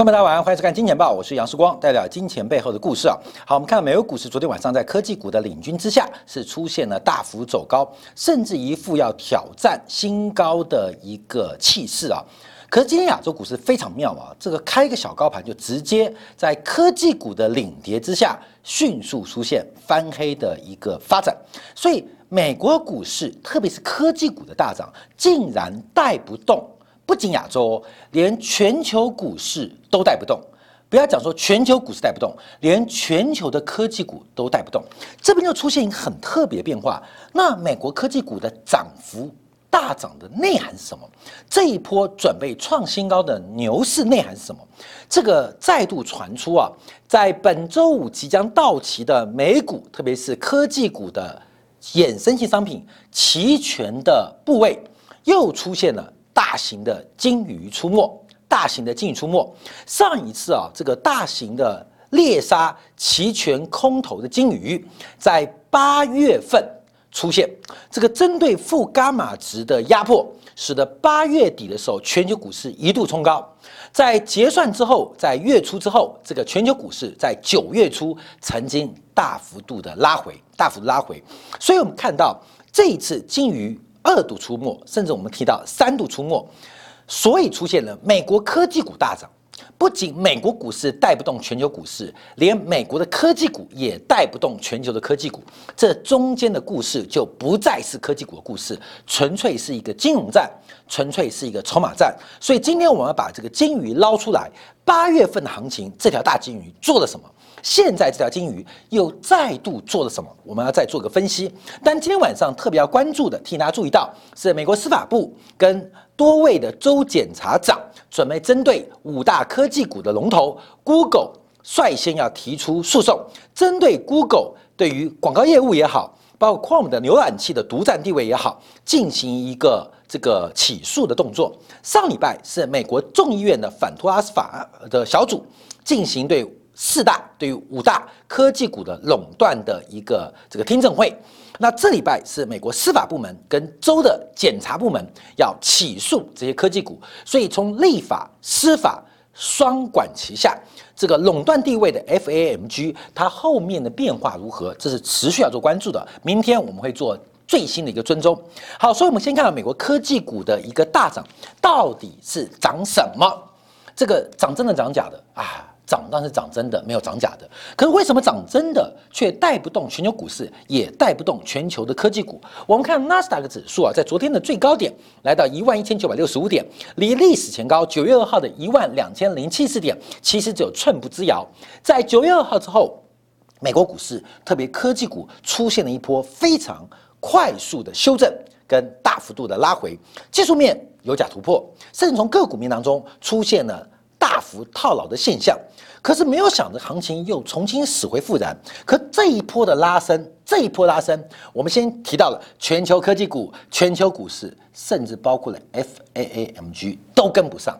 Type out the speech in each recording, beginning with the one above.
观众大家晚上欢迎收看《金钱报》，我是杨世光，带来金钱背后的故事啊。好，我们看美国股市昨天晚上在科技股的领军之下，是出现了大幅走高，甚至一副要挑战新高的一个气势啊。可是今天亚洲股市非常妙啊，这个开一个小高盘就直接在科技股的领跌之下，迅速出现翻黑的一个发展，所以美国股市特别是科技股的大涨，竟然带不动。不仅亚洲，连全球股市都带不动。不要讲说全球股市带不动，连全球的科技股都带不动。这边就出现一个很特别的变化。那美国科技股的涨幅大涨的内涵是什么？这一波准备创新高的牛市内涵是什么？这个再度传出啊，在本周五即将到期的美股，特别是科技股的衍生性商品期权的部位，又出现了。大型的鲸鱼出没，大型的鲸鱼出没。上一次啊，这个大型的猎杀期权空头的鲸鱼，在八月份出现。这个针对负伽马值的压迫，使得八月底的时候，全球股市一度冲高。在结算之后，在月初之后，这个全球股市在九月初曾经大幅度的拉回，大幅度拉回。所以我们看到这一次鲸鱼。二度出没，甚至我们提到三度出没，所以出现了美国科技股大涨。不仅美国股市带不动全球股市，连美国的科技股也带不动全球的科技股。这中间的故事就不再是科技股的故事，纯粹是一个金融战，纯粹是一个筹码战。所以今天我们要把这个金鱼捞出来。八月份的行情，这条大金鱼做了什么？现在这条金鱼又再度做了什么？我们要再做个分析。但今天晚上特别要关注的，替大家注意到是美国司法部跟多位的州检察长准备针对五大科技股的龙头 Google 率先要提出诉讼，针对 Google 对于广告业务也好，包括 Chrome 的浏览器的独占地位也好，进行一个这个起诉的动作。上礼拜是美国众议院的反托拉斯法的小组进行对。四大对于五大科技股的垄断的一个这个听证会，那这礼拜是美国司法部门跟州的检察部门要起诉这些科技股，所以从立法、司法双管齐下，这个垄断地位的 FAMG 它后面的变化如何，这是持续要做关注的。明天我们会做最新的一个追踪。好，所以我们先看到美国科技股的一个大涨，到底是涨什么？这个涨真的涨假的啊？涨但是涨真的，没有涨假的。可是为什么涨真的却带不动全球股市，也带不动全球的科技股？我们看纳斯达克指数啊，在昨天的最高点来到一万一千九百六十五点，离历史前高九月二号的一万两千零七十点，其实只有寸步之遥。在九月二号之后，美国股市特别科技股出现了一波非常快速的修正跟大幅度的拉回，技术面有假突破，甚至从个股面当中出现了。大幅套牢的现象，可是没有想着行情又重新死灰复燃。可这一波的拉升，这一波拉升，我们先提到了全球科技股、全球股市，甚至包括了 FAAMG 都跟不上，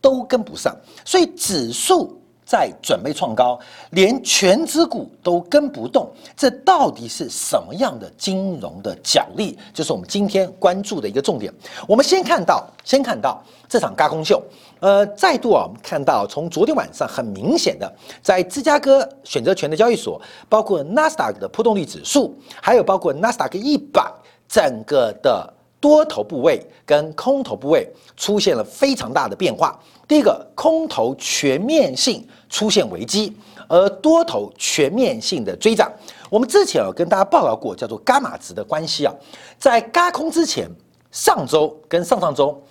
都跟不上。所以指数在准备创高，连全指股都跟不动，这到底是什么样的金融的角力？就是我们今天关注的一个重点。我们先看到，先看到这场嘎空秀。呃，再度啊，我们看到从昨天晚上很明显的，在芝加哥选择权的交易所，包括纳斯达克的波动率指数，还有包括纳斯达克一百整个的多头部位跟空头部位出现了非常大的变化。第一个，空头全面性出现危机，而多头全面性的追涨。我们之前有跟大家报告过，叫做伽马值的关系啊，在嘎空之前，上周跟上上周。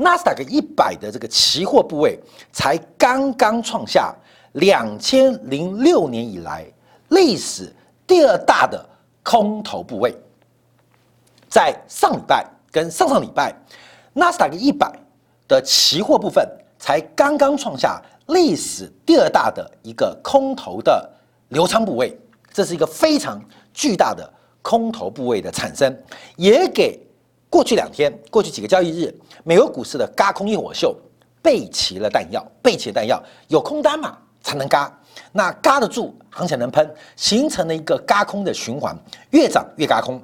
纳斯达克一百的这个期货部位才刚刚创下两千零六年以来历史第二大的空头部位，在上礼拜跟上上礼拜，纳斯达克一百的期货部分才刚刚创下历史第二大的一个空头的流仓部位，这是一个非常巨大的空头部位的产生，也给。过去两天，过去几个交易日，美国股市的嘎空一火秀备齐了弹药，备齐了弹药，有空单嘛才能嘎，那嘎得住，行情能喷，形成了一个嘎空的循环，越涨越嘎空，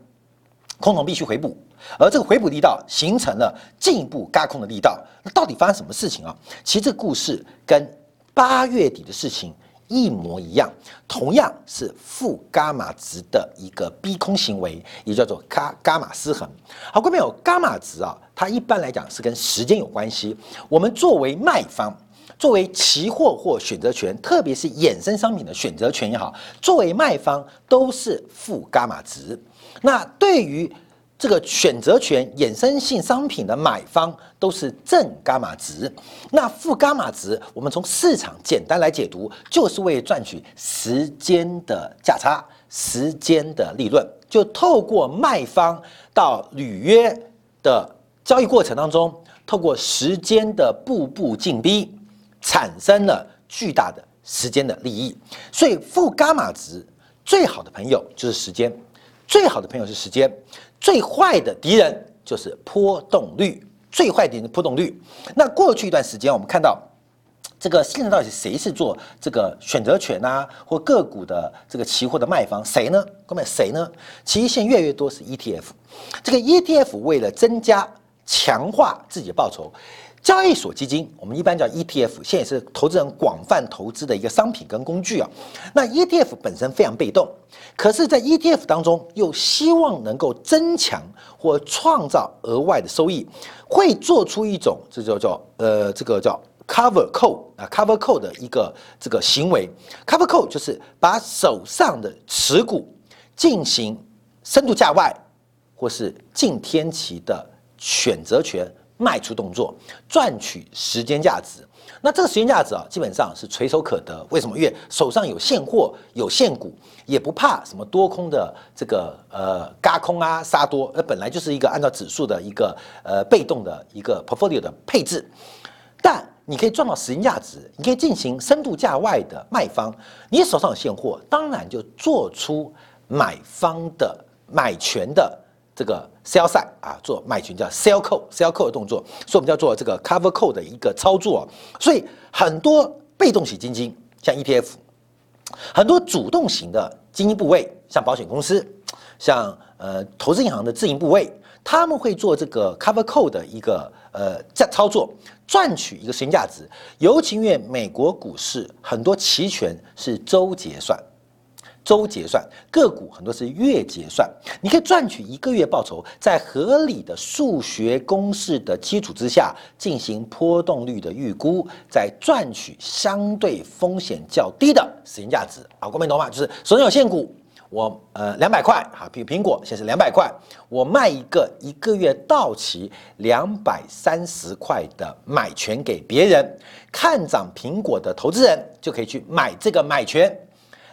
空头必须回补，而这个回补力道形成了进一步嘎空的力道。那到底发生什么事情啊？其实这个故事跟八月底的事情一模一样，同样是负伽马值的一个逼空行为，也叫做伽伽马失衡。好，各位朋友，伽马值啊，它一般来讲是跟时间有关系。我们作为卖方，作为期货或选择权，特别是衍生商品的选择权也好，作为卖方都是负伽马值。那对于这个选择权衍生性商品的买方都是正伽马值，那负伽马值，我们从市场简单来解读，就是为赚取时间的价差、时间的利润，就透过卖方到履约的交易过程当中，透过时间的步步进逼，产生了巨大的时间的利益。所以负伽马值最好的朋友就是时间，最好的朋友是时间。最坏的敌人就是波动率，最坏的敌人波动率。那过去一段时间，我们看到这个现在到底谁是做这个选择权啊，或个股的这个期货的卖方？谁呢？各位谁呢？其实现在越来越多是 ETF。这个 ETF 为了增加、强化自己的报酬。交易所基金，我们一般叫 ETF，现在也是投资人广泛投资的一个商品跟工具啊。那 ETF 本身非常被动，可是，在 ETF 当中又希望能够增强或创造额外的收益，会做出一种这叫叫呃这个叫 cover call 啊 cover call 的一个这个行为。cover call 就是把手上的持股进行深度价外或是近天期的选择权。卖出动作赚取时间价值，那这个时间价值啊，基本上是垂手可得。为什么？因为手上有现货、有现股，也不怕什么多空的这个呃嘎空啊杀多，那本来就是一个按照指数的一个呃被动的一个 portfolio 的配置。但你可以赚到时间价值，你可以进行深度价外的卖方，你手上有现货，当然就做出买方的买权的。这个 sell side 啊，做卖权叫 sell call sell call 的动作，所以我们叫做这个 cover call 的一个操作。所以很多被动型基金，像 ETF，很多主动型的基金部位，像保险公司，像呃投资银行的自营部位，他们会做这个 cover call 的一个呃在操作，赚取一个时间价值。尤其因为美国股市很多期权是周结算。周结算个股很多是月结算，你可以赚取一个月报酬，在合理的数学公式的基础之下进行波动率的预估，再赚取相对风险较低的时间价值。啊，光明懂吗？就是手中有现股，我呃两百块，哈，比如苹果现在是两百块，我卖一个一个月到期两百三十块的买权给别人，看涨苹果的投资人就可以去买这个买权。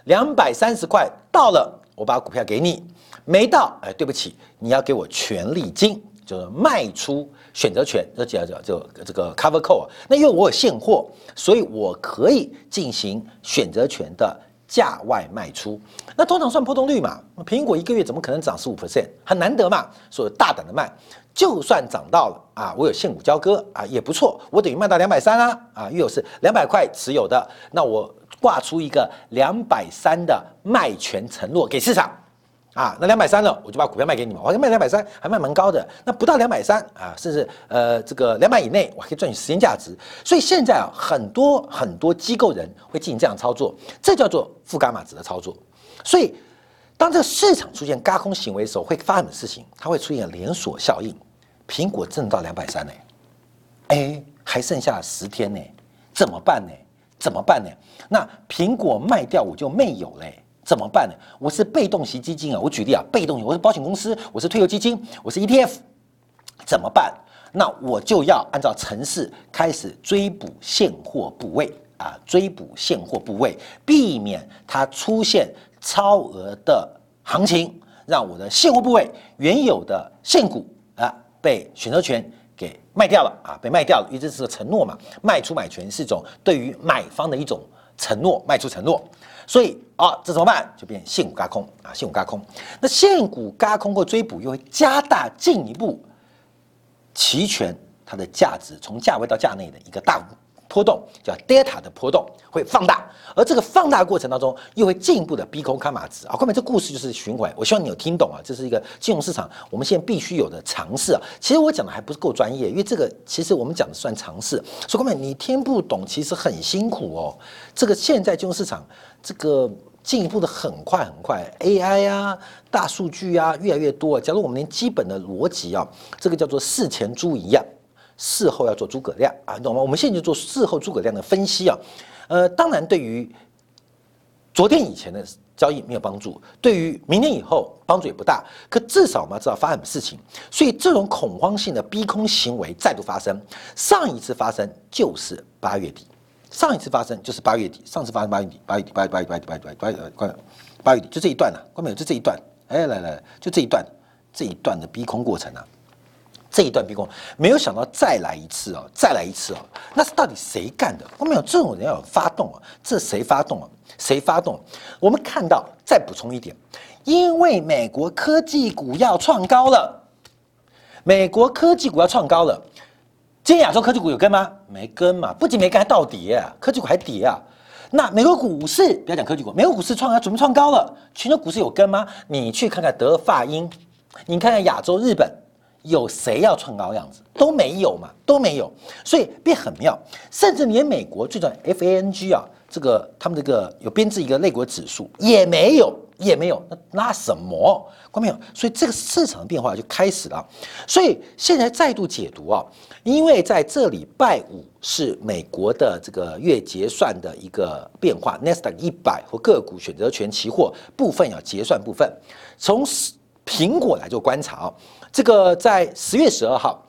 两百三十块到了，我把股票给你；没到，哎，对不起，你要给我权利金，就是卖出选择权，这叫叫就这个 cover call。那因为我有现货，所以我可以进行选择权的价外卖出。那通常算波动率嘛？苹果一个月怎么可能涨十五 percent？很难得嘛，所以大胆的卖，就算涨到了啊，我有现股交割啊，也不错，我等于卖到两百三啊啊，又有是两百块持有的，那我。挂出一个两百三的卖权承诺给市场，啊，那两百三了，我就把股票卖给你们。我卖两百三，还卖蛮高的。那不到两百三啊，甚至呃这个两百以内，我可以赚取时间价值。所以现在啊，很多很多机构人会进行这样操作，这叫做负伽马值的操作。所以当这个市场出现轧空行为的时候，会发生什么事情？它会出现连锁效应。苹果挣到两百三呢，哎，还剩下十天呢，怎么办呢？怎么办呢？那苹果卖掉我就没有嘞，怎么办呢？我是被动型基金啊，我举例啊，被动型，我是保险公司，我是退休基金，我是 ETF，怎么办？那我就要按照城市开始追补现货部位啊，追补现货部位，避免它出现超额的行情，让我的现货部位原有的现股啊被选择权。给卖掉了啊，被卖掉了，因为这是个承诺嘛，卖出买权是一种对于买方的一种承诺，卖出承诺，所以啊，这怎么办？就变现股轧空啊，现股轧空。那现股轧空或追捕又会加大进一步期权它的价值从价位到价内的一个大波动，叫 delta 的波动会放大，而这个放大过程当中又会进一步的逼空卡马值啊。后面这故事就是循环，我希望你有听懂啊，这是一个金融市场我们现在必须有的尝试啊。其实我讲的还不是够专业，因为这个其实我们讲的算尝试，所以后面你听不懂其实很辛苦哦。这个现在金融市场这个。进一步的很快很快，AI 啊，大数据啊，越来越多。假如我们连基本的逻辑啊，这个叫做事前猪一样，事后要做诸葛亮啊，懂吗？我们现在就做事后诸葛亮的分析啊。呃，当然对于昨天以前的交易没有帮助，对于明天以后帮助也不大。可至少我们要知道发生什么事情。所以这种恐慌性的逼空行为再度发生，上一次发生就是八月底。上一次发生就是八月底，上次发生八月底，八月底，八月底八月底八月八月八月八月八八月底，就这一段呢，关没有？就这一段，哎，来来，就这一段，这一段的逼空过程啊，这一段逼空，没有想到再来一次哦，再来一次哦，那是到底谁干的？关没有？这种人要发动啊，这谁发动啊？谁发动？我们看到，再补充一点，因为美国科技股要创高了，美国科技股要创高了。今天亚洲科技股有跟吗？没跟嘛，不仅没跟，还倒跌，科技股还跌啊。那美国股市不要讲科技股，美国股市创啊，准备创高了。全球股市有跟吗？你去看看德法英，你看看亚洲日本，有谁要创高样子？都没有嘛，都没有。所以变很妙，甚至连美国最早 FANG 啊，这个他们这个有编制一个类国指数也没有。也没有，那那什么，关没有，所以这个市场的变化就开始了。所以现在再度解读啊，因为在这礼拜五是美国的这个月结算的一个变化 n e s t a 一百和个股选择权期货部分要结算部分。从苹果来做观察啊，这个在十月十二号，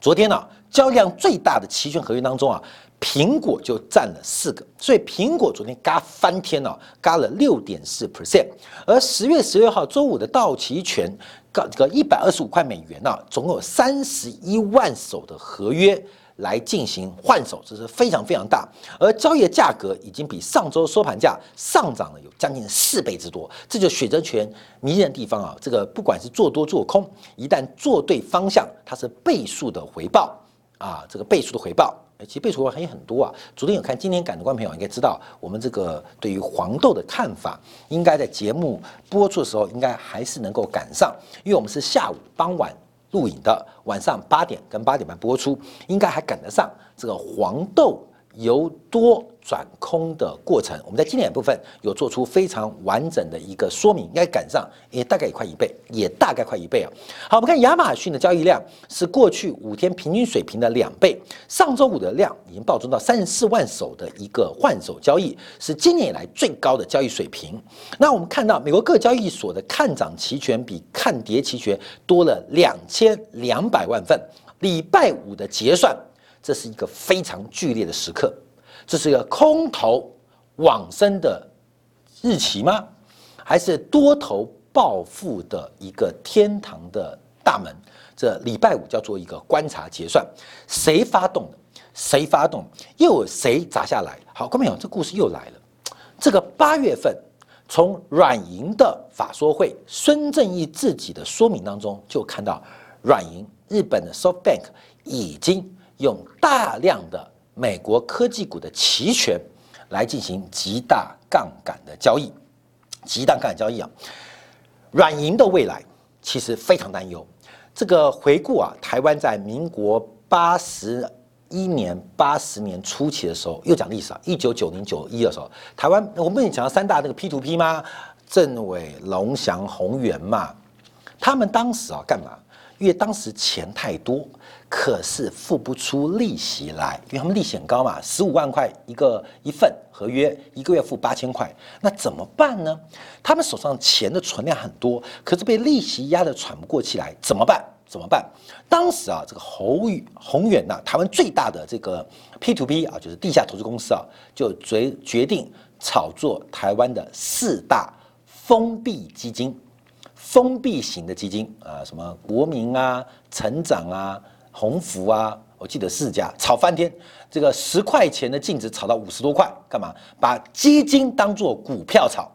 昨天呢，交易量最大的期权合约当中啊。苹果就占了四个，所以苹果昨天嘎翻天了，嘎了六点四 percent。而十月十六号周五的到期权，个这个一百二十五块美元呢，总有三十一万手的合约来进行换手，这是非常非常大。而交易的价格已经比上周收盘价上涨了有将近四倍之多，这就选择权迷人的地方啊！这个不管是做多做空，一旦做对方向，它是倍数的回报啊，这个倍数的回报。其实倍数还有很多啊。昨天有看今天赶的观众朋友应该知道，我们这个对于黄豆的看法，应该在节目播出的时候，应该还是能够赶上，因为我们是下午傍晚录影的，晚上八点跟八点半播出，应该还赶得上这个黄豆由多。转空的过程，我们在经典部分有做出非常完整的一个说明，应该赶上，也大概也快一倍，也大概快一倍啊。好，我们看亚马逊的交易量是过去五天平均水平的两倍，上周五的量已经暴增到三十四万手的一个换手交易，是今年以来最高的交易水平。那我们看到美国各交易所的看涨期权比看跌期权多了两千两百万份，礼拜五的结算，这是一个非常剧烈的时刻。这是一个空头往生的日期吗？还是多头暴富的一个天堂的大门？这礼拜五叫做一个观察结算，谁发动的？谁发动？又有谁砸下来？好，观众朋友，这故事又来了。这个八月份，从软银的法说会，孙正义自己的说明当中，就看到软银日本的 SoftBank 已经用大量的。美国科技股的期权来进行极大杠杆的交易，极大杠杆交易啊，软银的未来其实非常担忧。这个回顾啊，台湾在民国八十一年、八十年初期的时候，又讲历史啊，一九九零九一的时候，台湾我们不是讲到三大那个 P two P 吗？政委、龙翔、宏源嘛，他们当时啊干嘛？因为当时钱太多。可是付不出利息来，因为他们利息很高嘛，十五万块一个一份合约，一个月付八千块，那怎么办呢？他们手上钱的存量很多，可是被利息压得喘不过气来，怎么办？怎么办？当时啊，这个宏宇宏远呐，台湾最大的这个 P to P 啊，就是地下投资公司啊，就决决定炒作台湾的四大封闭基金，封闭型的基金啊，什么国民啊、成长啊。鸿福啊，我记得四家炒翻天，这个十块钱的净值炒到五十多块，干嘛？把基金当做股票炒，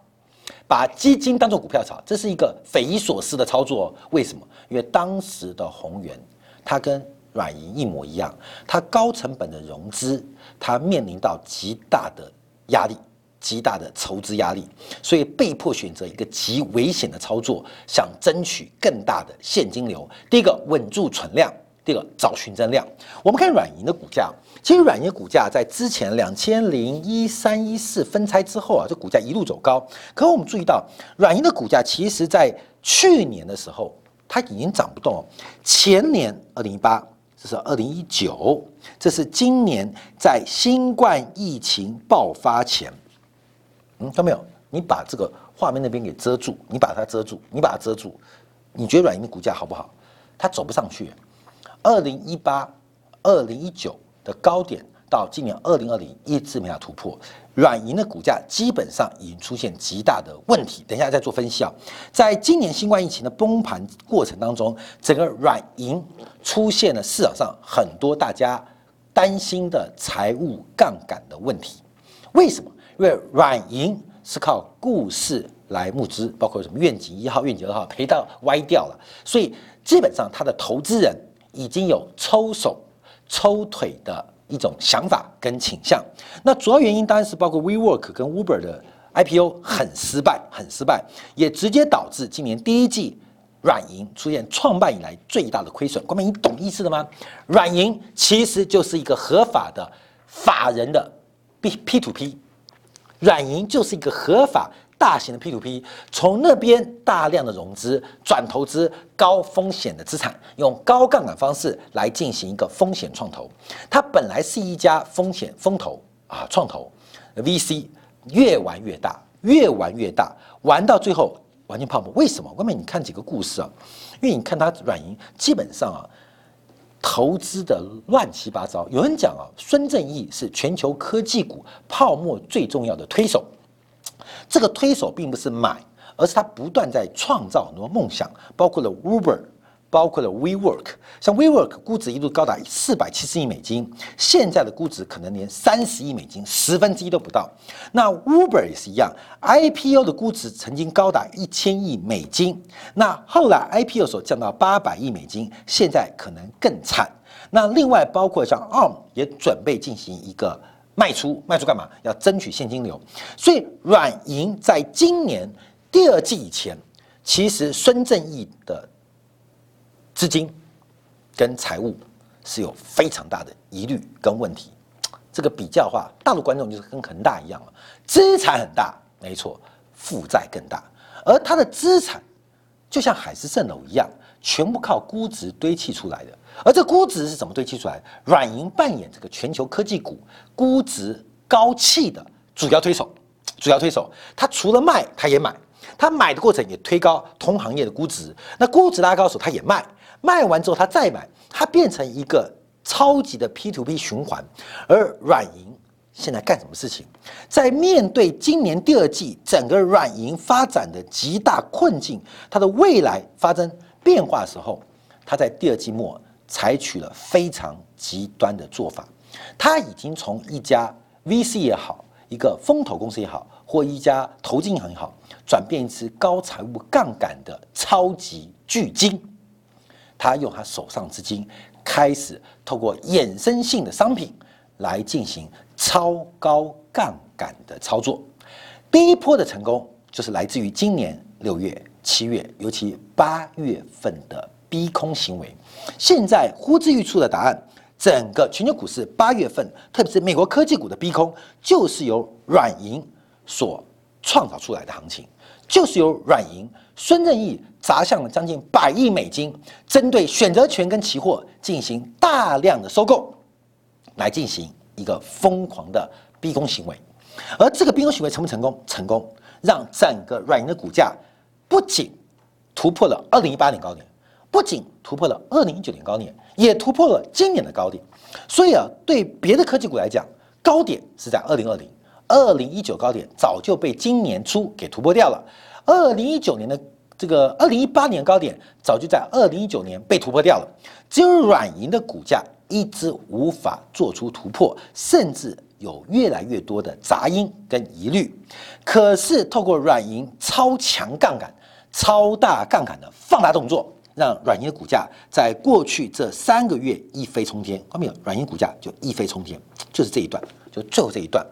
把基金当做股票炒，这是一个匪夷所思的操作。为什么？因为当时的宏源，它跟软银一模一样，它高成本的融资，它面临到极大的压力，极大的筹资压力，所以被迫选择一个极危险的操作，想争取更大的现金流。第一个稳住存量，第二个找寻增量。我们看软银的股价，其实软银股价在之前两千零一三一四分拆之后啊，这股价一路走高。可我们注意到，软银的股价其实在去年的时候，它已经涨不动了。前年二零一八。这是二零一九，这是今年在新冠疫情爆发前，嗯，看到没有？你把这个画面那边给遮住，你把它遮住，你把它遮住，你觉得软银的股价好不好？它走不上去。二零一八、二零一九的高点。到今年二零二零一直没有突破，软银的股价基本上已经出现极大的问题。等一下再做分析啊，在今年新冠疫情的崩盘过程当中，整个软银出现了市场上很多大家担心的财务杠杆的问题。为什么？因为软银是靠故事来募资，包括什么愿景一号、愿景二号赔到歪掉了，所以基本上他的投资人已经有抽手抽腿的。一种想法跟倾向，那主要原因当然是包括 WeWork 跟 Uber 的 IPO 很失败，很失败，也直接导致今年第一季软银出现创办以来最大的亏损。光明，你懂意思了吗？软银其实就是一个合法的法人的 B P to P，软银就是一个合法。大型的 P to P 从那边大量的融资转投资高风险的资产，用高杠杆方式来进行一个风险创投。它本来是一家风险风投啊，创投 VC 越玩越大，越玩越大，玩到最后完全泡沫。为什么？外面你看几个故事啊，因为你看它软银基本上啊，投资的乱七八糟。有人讲啊，孙正义是全球科技股泡沫最重要的推手。这个推手并不是买，而是他不断在创造很多梦想，包括了 Uber，包括了 WeWork。像 WeWork 估值一度高达四百七十亿美金，现在的估值可能连三十亿美金，十分之一都不到。那 Uber 也是一样，IPO 的估值曾经高达一千亿美金，那后来 IPO 所降到八百亿美金，现在可能更惨。那另外包括像 Arm 也准备进行一个。卖出卖出干嘛？要争取现金流。所以软银在今年第二季以前，其实孙正义的资金跟财务是有非常大的疑虑跟问题。这个比较的话，大陆观众就是跟恒大一样了，资产很大，没错，负债更大，而他的资产就像海市蜃楼一样，全部靠估值堆砌出来的。而这估值是怎么堆砌出来？软银扮演这个全球科技股估值高企的主要推手，主要推手。它除了卖，它也买，它买的过程也推高同行业的估值。那估值拉高时，它也卖，卖完之后他再买，它变成一个超级的 P to P 循环。而软银现在干什么事情？在面对今年第二季整个软银发展的极大困境，它的未来发生变化的时候，它在第二季末。采取了非常极端的做法，他已经从一家 VC 也好，一个风投公司也好，或一家投资银行也好，转变一支高财务杠杆的超级巨鲸。他用他手上资金，开始透过衍生性的商品来进行超高杠杆的操作。第一波的成功就是来自于今年六月、七月，尤其八月份的逼空行为。现在呼之欲出的答案，整个全球股市八月份，特别是美国科技股的逼空，就是由软银所创造出来的行情，就是由软银孙正义砸向了将近百亿美金，针对选择权跟期货进行大量的收购，来进行一个疯狂的逼空行为。而这个逼空行为成不成功？成功，让整个软银的股价不仅突破了二零一八年高点。不仅突破了二零一九年高点，也突破了今年的高点。所以啊，对别的科技股来讲，高点是在二零二零，二零一九高点早就被今年初给突破掉了。二零一九年的这个二零一八年高点早就在二零一九年被突破掉了。只有软银的股价一直无法做出突破，甚至有越来越多的杂音跟疑虑。可是透过软银超强杠杆、超大杠杆的放大动作。让软银的股价在过去这三个月一飞冲天。后面有？软银股价就一飞冲天，就是这一段，就最后这一段。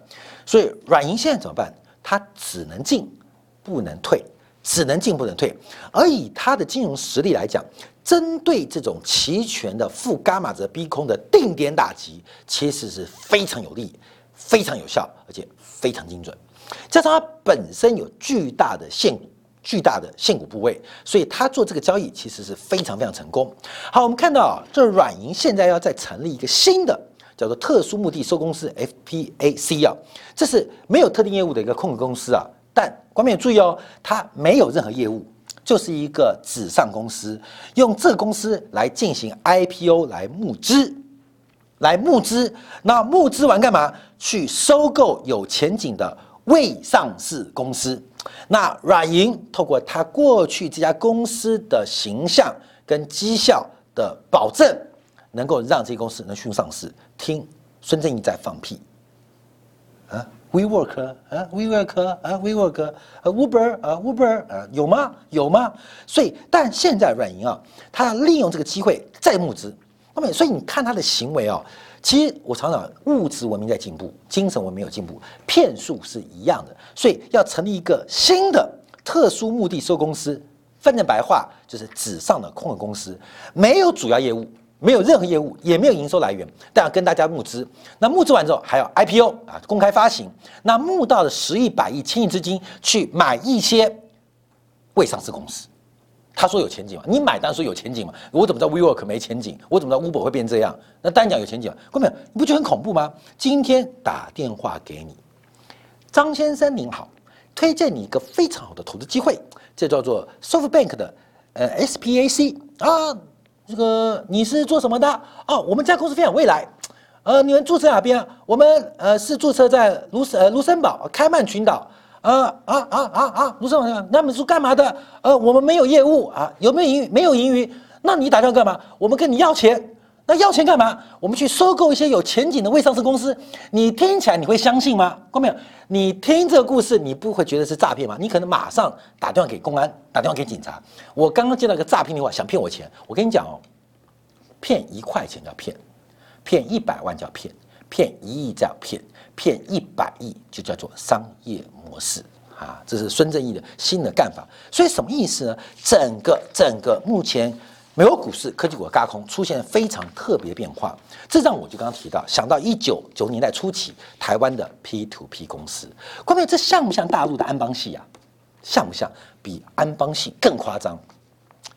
所以软银现在怎么办？它只能进，不能退，只能进不能退。而以它的金融实力来讲，针对这种期权的负伽马值逼空的定点打击，其实是非常有利、非常有效，而且非常精准。加上它本身有巨大的限股、巨大的限股部位，所以他做这个交易其实是非常非常成功。好，我们看到啊，这软银现在要再成立一个新的叫做特殊目的收公司 （FPAC） 啊，这是没有特定业务的一个控股公司啊。但观众注意哦，它没有任何业务，就是一个纸上公司，用这个公司来进行 IPO 来募资，来募资。那募资完干嘛？去收购有前景的。未上市公司，那软银透过他过去这家公司的形象跟绩效的保证，能够让这公司能迅速上市。听孙正义在放屁啊？WeWork 啊，WeWork 啊，WeWork 啊，Uber 啊，Uber 啊，有吗？有吗？所以，但现在软银啊，他利用这个机会再募资。那么，所以你看他的行为啊。其实我常常物质文明在进步，精神文明有进步，骗术是一样的，所以要成立一个新的特殊目的收公司，翻成白话就是纸上的空壳公司，没有主要业务，没有任何业务，也没有营收来源，但要跟大家募资。那募资完之后还要 IPO 啊，公开发行，那募到的十亿、百亿、千亿资金去买一些未上市公司。他说有前景吗？你买单说有前景吗？我怎么知道 WeWork 没前景？我怎么知道 Uber 会变这样？那单讲有前景，各位你不觉得很恐怖吗？今天打电话给你，张先生您好，推荐你一个非常好的投资机会，这叫做 SoftBank 的呃 SPAC 啊，这个你是做什么的？哦，我们家公司非常未来，呃，你们注册哪边？我们呃是注册在卢森呃卢森堡开曼群岛。呃啊啊啊啊！卢森堡，那本书干嘛的？呃，我们没有业务啊，有没有盈？没有盈余，那你打电话干嘛？我们跟你要钱，那要钱干嘛？我们去收购一些有前景的未上市公司。你听起来你会相信吗？看到没有？你听这个故事，你不会觉得是诈骗吗？你可能马上打电话给公安，打电话给警察。我刚刚接到一个诈骗电话，想骗我钱。我跟你讲哦，骗一块钱叫骗，骗一百万叫骗，骗一亿叫骗。骗一百亿就叫做商业模式啊！这是孙正义的新的干法。所以什么意思呢？整个整个目前美国股市科技股的高空出现非常特别变化，这让我就刚刚提到想到一九九年代初期台湾的 P to P 公司，关键这像不像大陆的安邦系啊？像不像？比安邦系更夸张？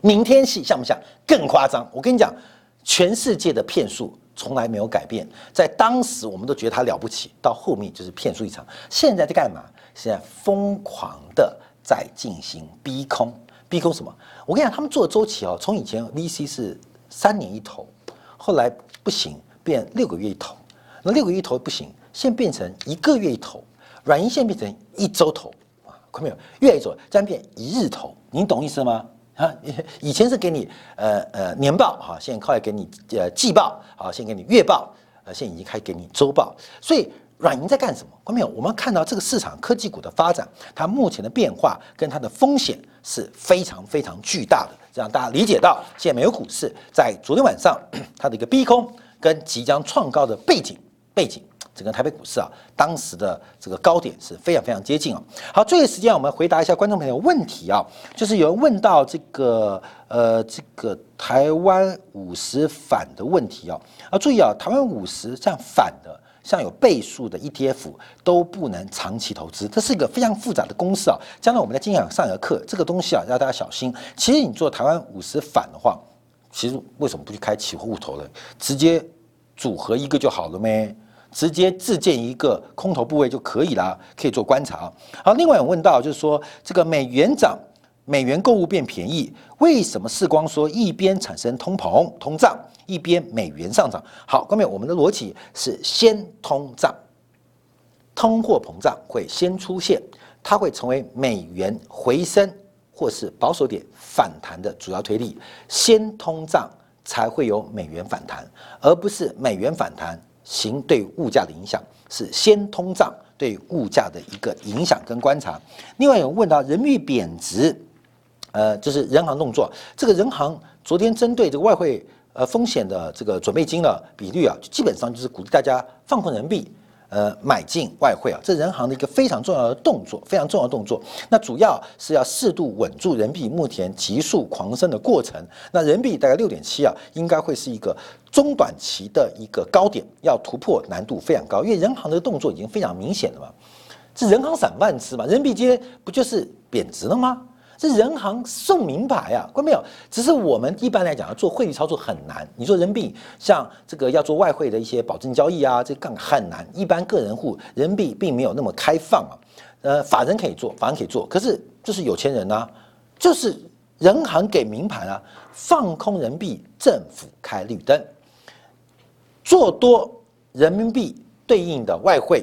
明天系像不像？更夸张？我跟你讲，全世界的骗术。从来没有改变，在当时我们都觉得它了不起，到后面就是骗术一场。现在在干嘛？现在疯狂的在进行逼空，逼供什么？我跟你讲，他们做的周期哦，从以前 VC 是三年一投，后来不行，变六个月一投，那六个月一投不行，现变成一个月一投，软银现变成一周投啊，看到没有？越来越走，这样变一日投，您懂意思吗？啊，以前是给你呃呃年报哈，现在后来给你呃季报，好，现在给你月报，呃，现在已经开给你周报。所以软银在干什么？看到没有？我们看到这个市场科技股的发展，它目前的变化跟它的风险是非常非常巨大的，让大家理解到现在美国股市在昨天晚上它的一个逼空跟即将创高的背景背景。整个台北股市啊，当时的这个高点是非常非常接近啊。好，最后时间我们回答一下观众朋友问题啊，就是有人问到这个呃这个台湾五十反的问题啊，啊注意啊，台湾五十这样反的，像有倍数的 ETF 都不能长期投资，这是一个非常复杂的公式啊。将来我们在今天上一个课，这个东西啊要大家小心。其实你做台湾五十反的话，其实为什么不去开期货户头呢？直接组合一个就好了咩？直接自建一个空头部位就可以了，可以做观察。好，另外有问到，就是说这个美元涨，美元购物变便宜，为什么世光说一边产生通膨通胀，一边美元上涨？好，各位，我们的逻辑是先通胀，通货膨胀会先出现，它会成为美元回升或是保守点反弹的主要推力。先通胀才会有美元反弹，而不是美元反弹。行对物价的影响是先通胀对物价的一个影响跟观察。另外有问到人民币贬值，呃，就是人行动作，这个人行昨天针对这个外汇呃风险的这个准备金的比率啊，基本上就是鼓励大家放空人民币。呃，买进外汇啊，这人行的一个非常重要的动作，非常重要的动作。那主要是要适度稳住人民币目前急速狂升的过程。那人民币大概六点七啊，应该会是一个中短期的一个高点，要突破难度非常高。因为人行的动作已经非常明显了嘛，这人行散漫吃嘛，人民币今天不就是贬值了吗？这人行送名牌啊，关没有？只是我们一般来讲要做汇率操作很难。你说人民币像这个要做外汇的一些保证交易啊，这杠很难。一般个人户人民币并没有那么开放啊。呃，法人可以做，法人可以做，可是就是有钱人呐，就是人行给名牌啊，放空人民币，政府开绿灯，做多人民币对应的外汇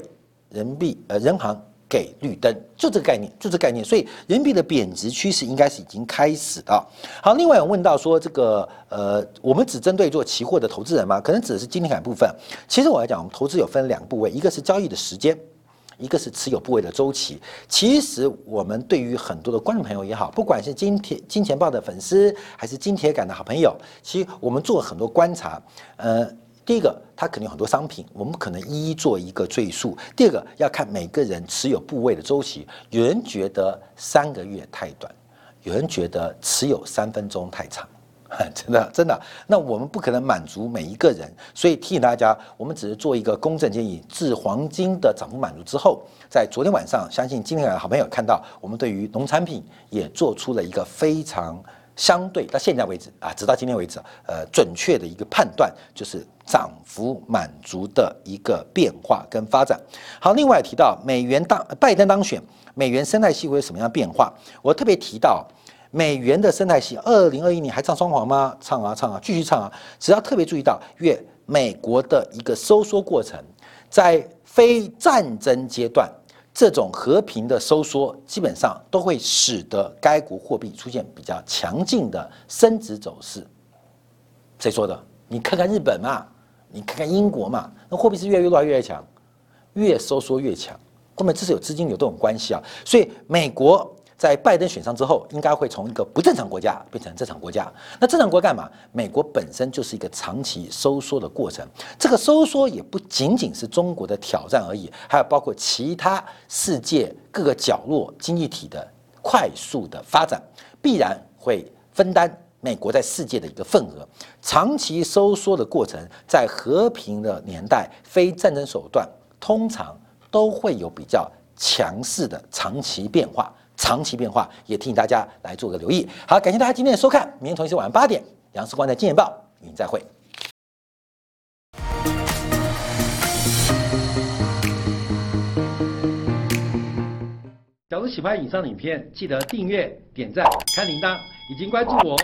人民币，呃，人行。给绿灯，就这个概念，就这个概念，所以人民币的贬值趋势应该是已经开始的。好，另外有问到说，这个呃，我们只针对做期货的投资人吗？可能指的是今天感部分。其实我来讲，我们投资有分两部位，一个是交易的时间，一个是持有部位的周期。其实我们对于很多的观众朋友也好，不管是金铁金钱豹的粉丝，还是金铁杆的好朋友，其实我们做很多观察，呃。第一个，它肯定有很多商品，我们可能一一做一个赘述。第二个，要看每个人持有部位的周期，有人觉得三个月太短，有人觉得持有三分钟太长，真的真的。那我们不可能满足每一个人，所以提醒大家，我们只是做一个公正建议。至黄金的涨幅满足之后，在昨天晚上，相信今天的好朋友看到，我们对于农产品也做出了一个非常。相对到现在为止啊，直到今天为止，呃，准确的一个判断就是涨幅满足的一个变化跟发展。好，另外提到美元当拜登当选，美元生态系会有什么样变化？我特别提到美元的生态系，二零二一年还唱双簧吗？唱啊唱啊，继续唱啊！只要特别注意到，越美国的一个收缩过程，在非战争阶段。这种和平的收缩，基本上都会使得该国货币出现比较强劲的升值走势。谁说的？你看看日本嘛，你看看英国嘛，那货币是越来越弱，越来越强，越收缩越强。后面这是有资金流动关系啊。所以美国。在拜登选上之后，应该会从一个不正常国家变成正常国家。那正常国干嘛？美国本身就是一个长期收缩的过程。这个收缩也不仅仅是中国的挑战而已，还有包括其他世界各个角落经济体的快速的发展，必然会分担美国在世界的一个份额。长期收缩的过程，在和平的年代，非战争手段通常都会有比较强势的长期变化。长期变化，也提醒大家来做个留意。好，感谢大家今天的收看，明天同一时晚上八点，杨世光在《金钱报》与您再会。假如喜欢以上的影片，记得订阅、点赞、开铃铛，已经关注我。